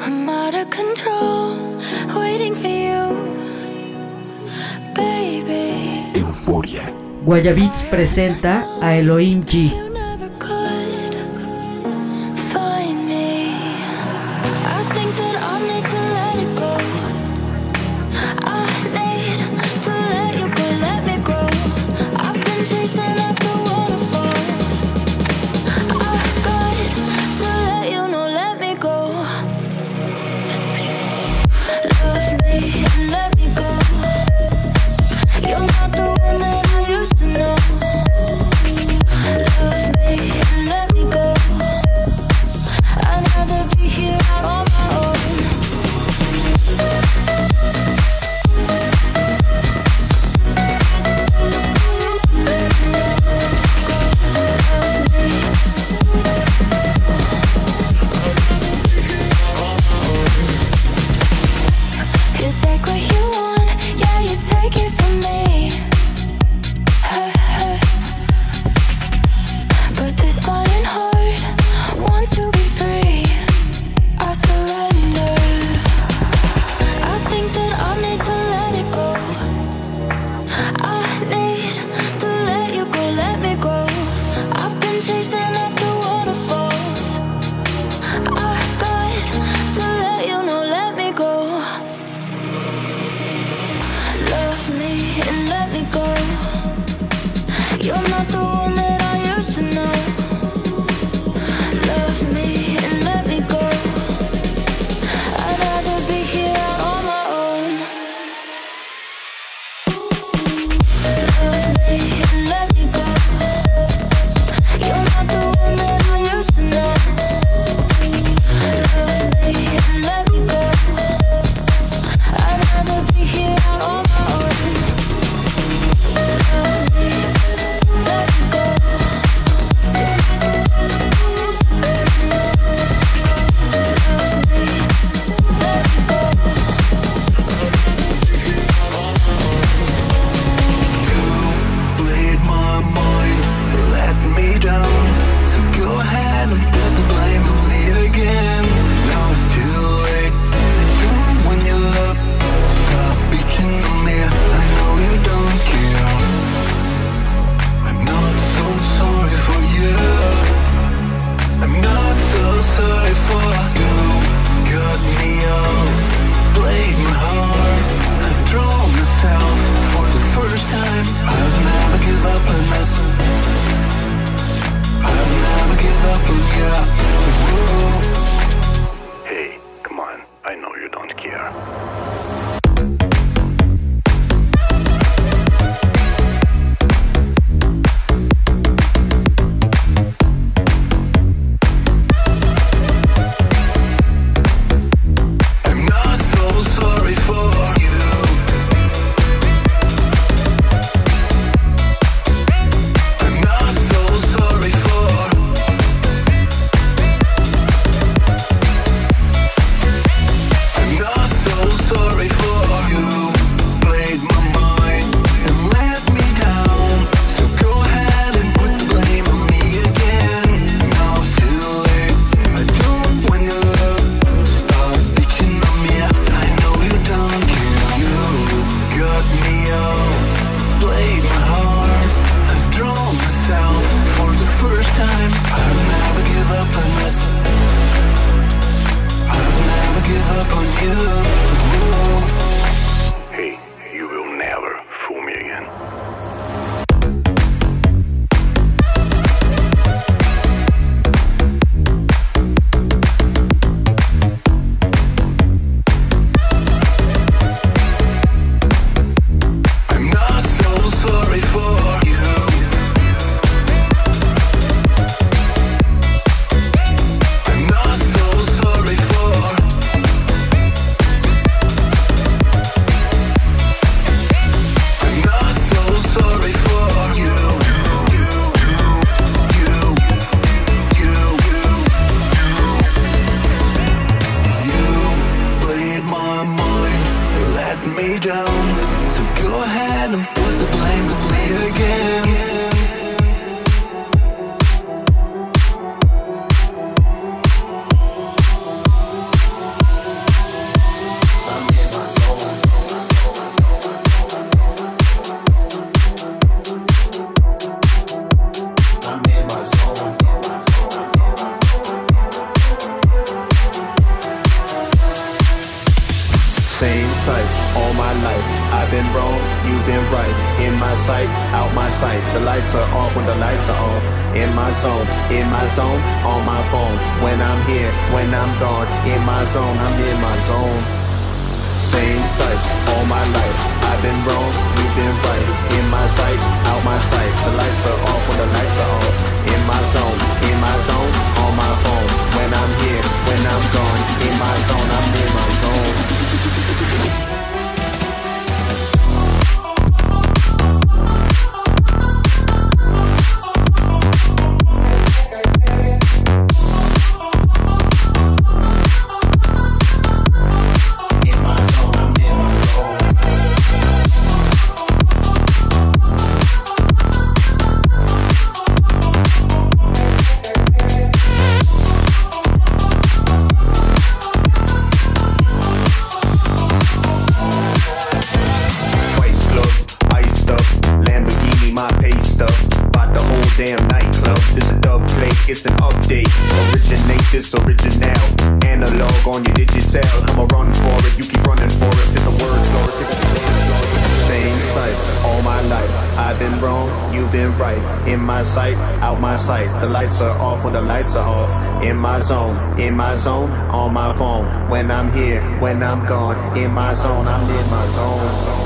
I'm out of control, waiting for you, baby. Euforia. Guayabits presenta a Elohim G. all my life. I've been wrong, you've been right. In my sight, out my sight. The lights are off when the lights are off. In my zone, in my zone, on my phone. When I'm here, when I'm gone. In my zone, I'm in my zone. Same sights all my life. I've been wrong, you've been right. In my sight, out my sight. The lights are off when the lights are off. In my zone, in my zone, on my phone. When I'm here, when I'm gone. In my zone, I'm in my zone. Zone, on my phone. When I'm here, when I'm gone. In my zone, I'm in my zone.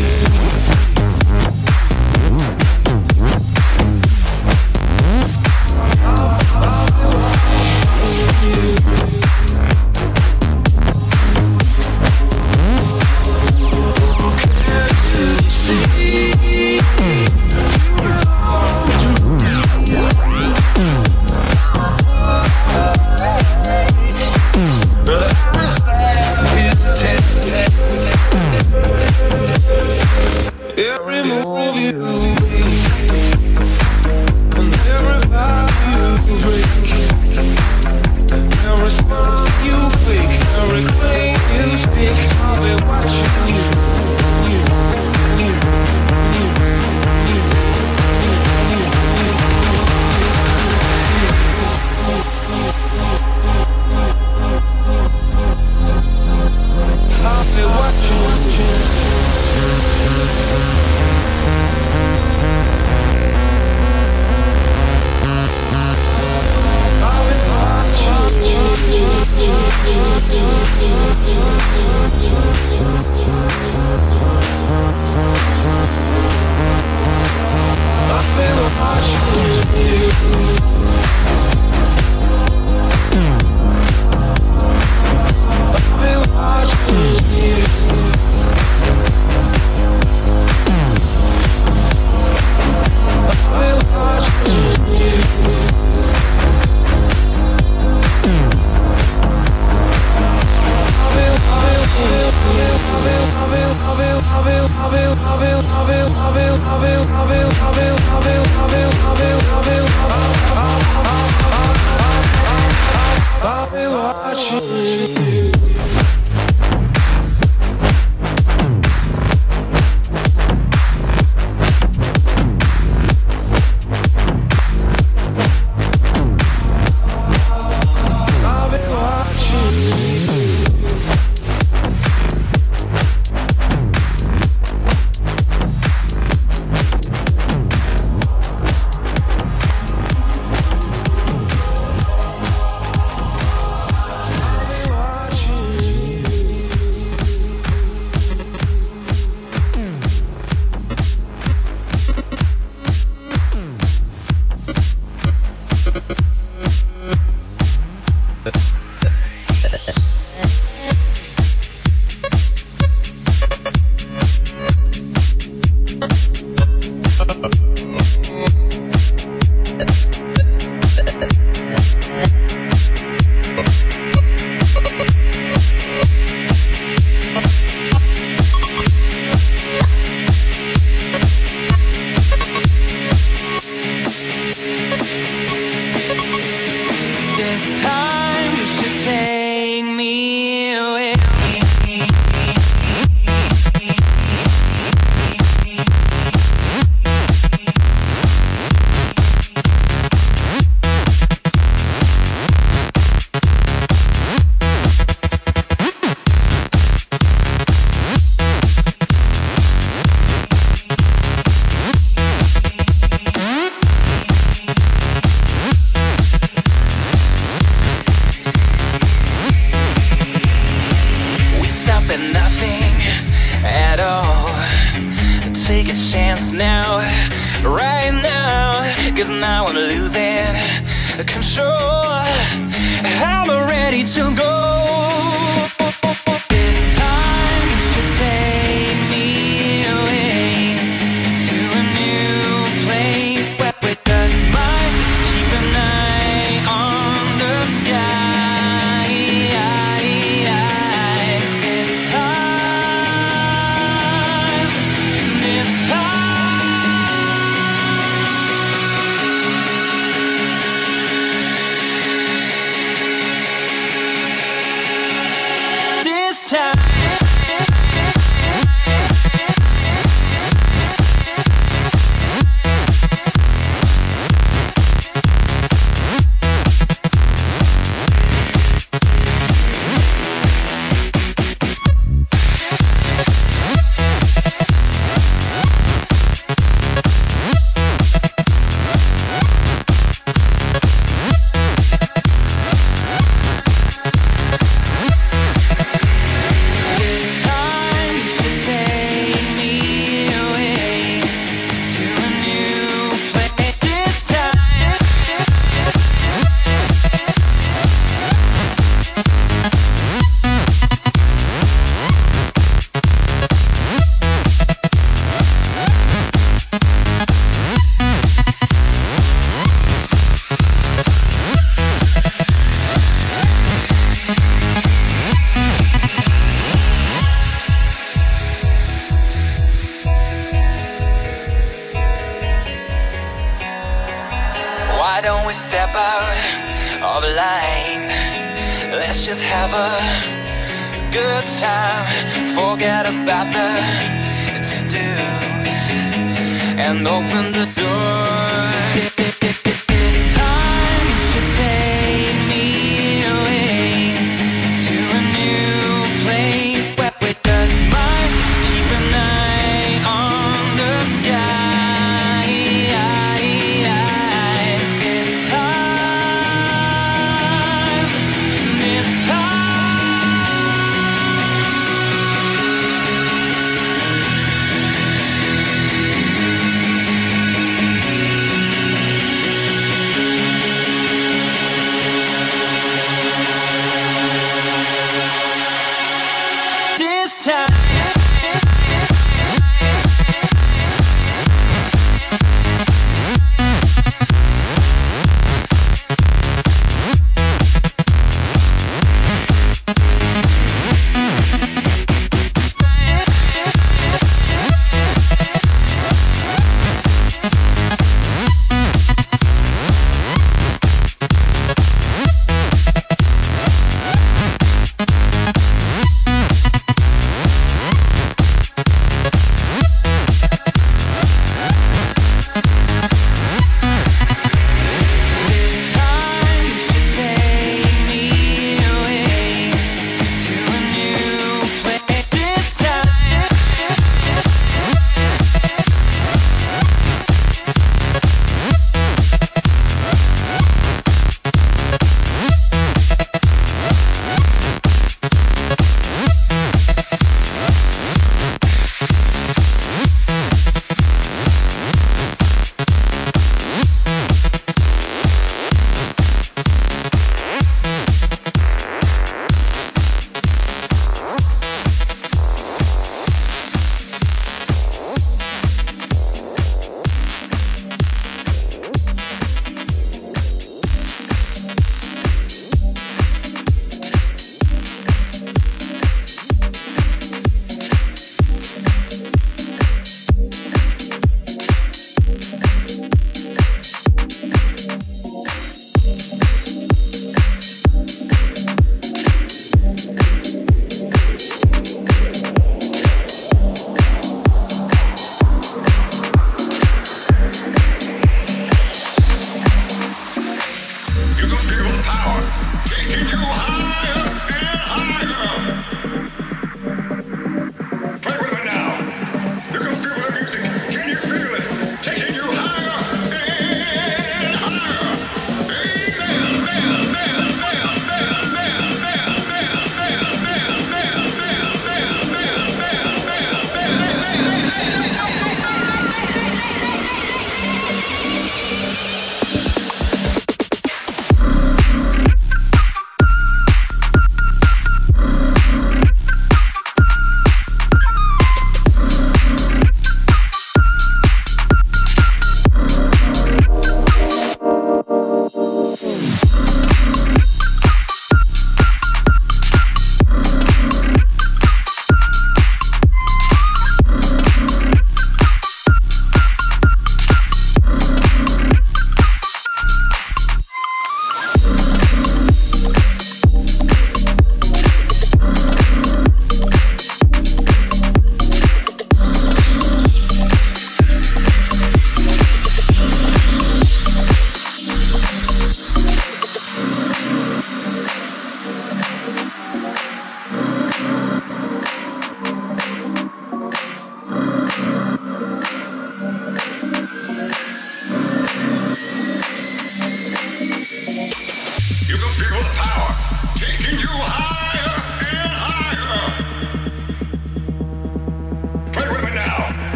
Baby I'll be watching you.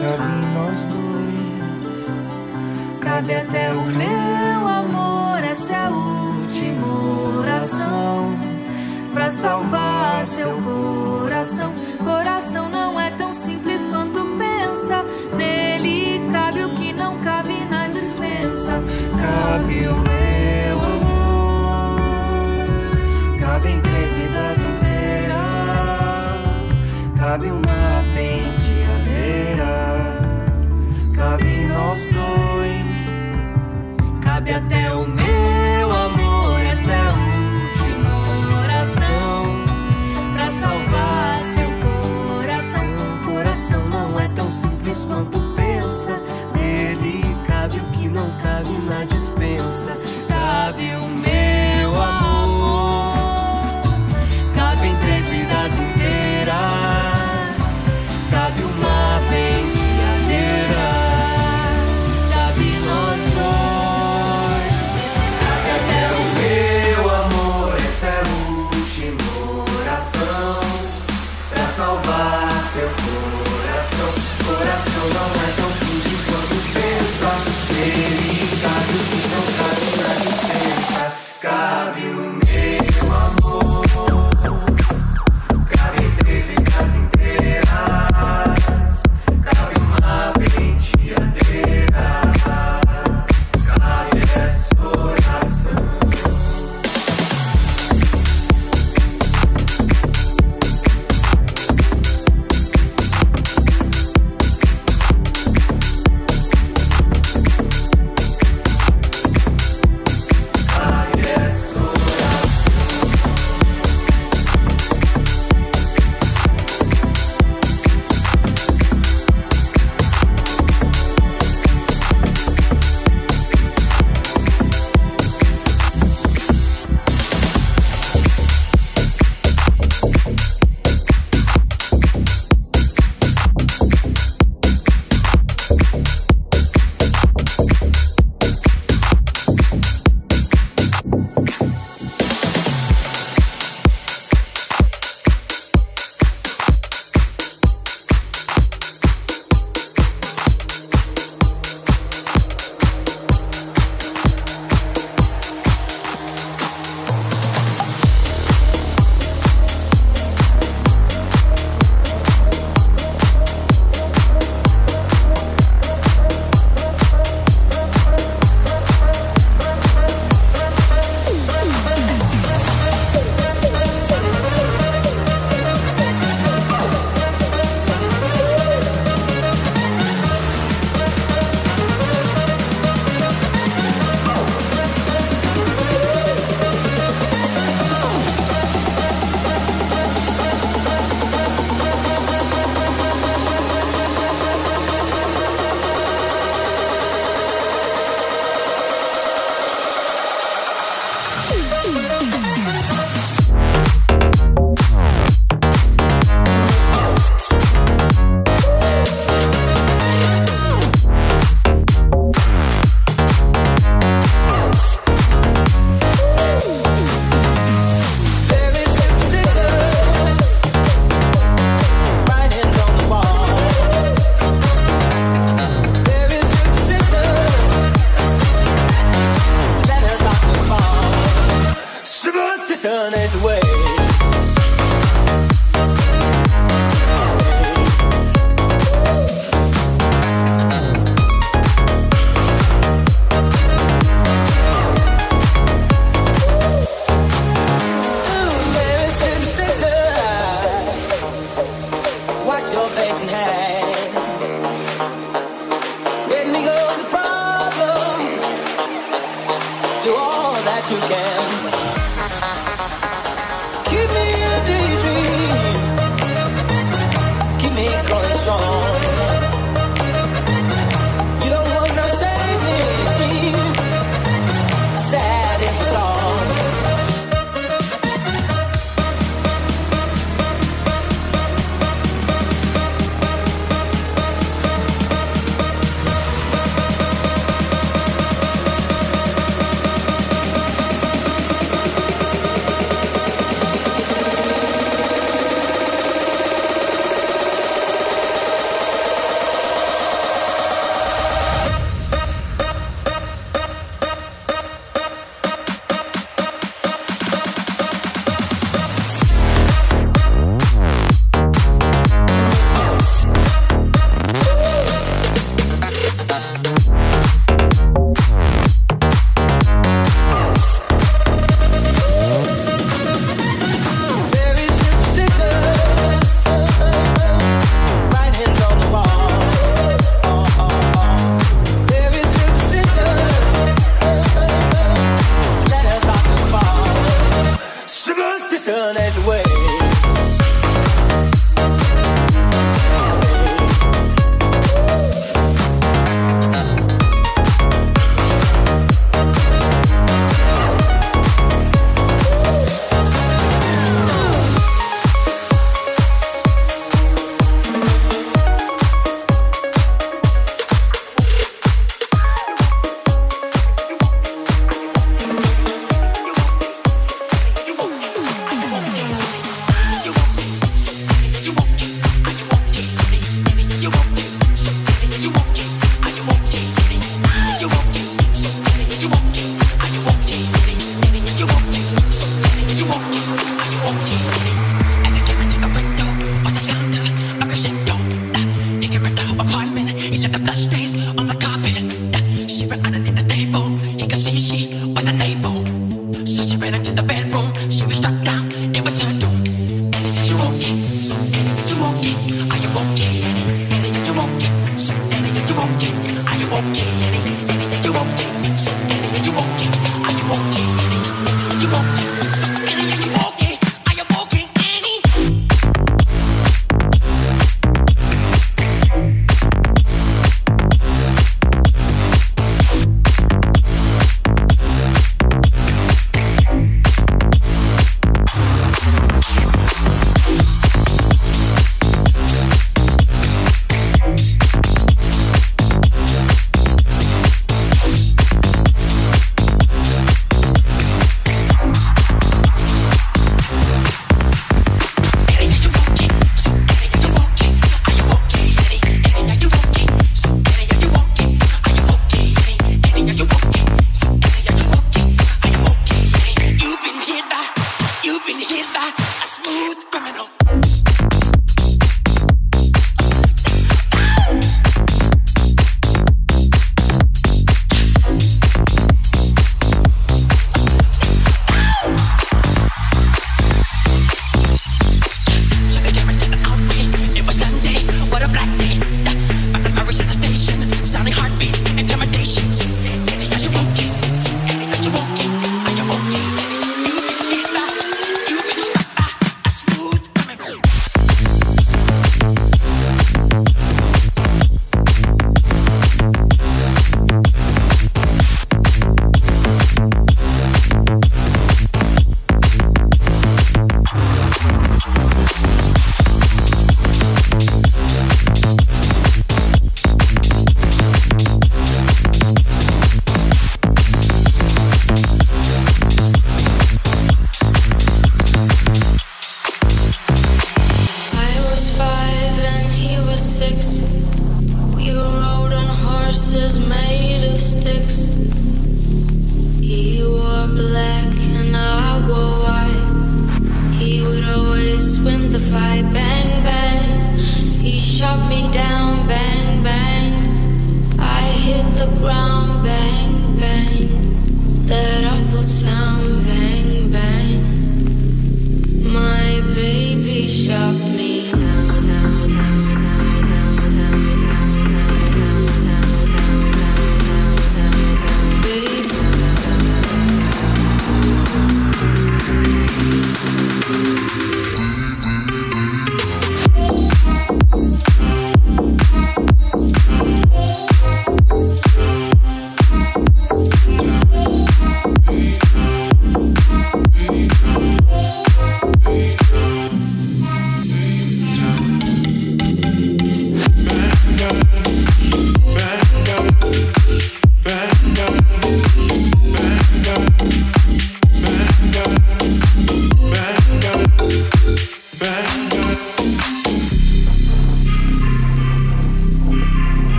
cabe em nós dois. Cabe até o meu amor, essa é a última oração. Pra salvar seu coração. Coração não é tão simples quanto pensa. Nele cabe o que não cabe na dispensa. Cabe o meu amor. Cabe em três vidas inteiras. Cabe uma até o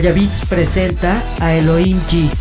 Guayabits presenta a Elohim G.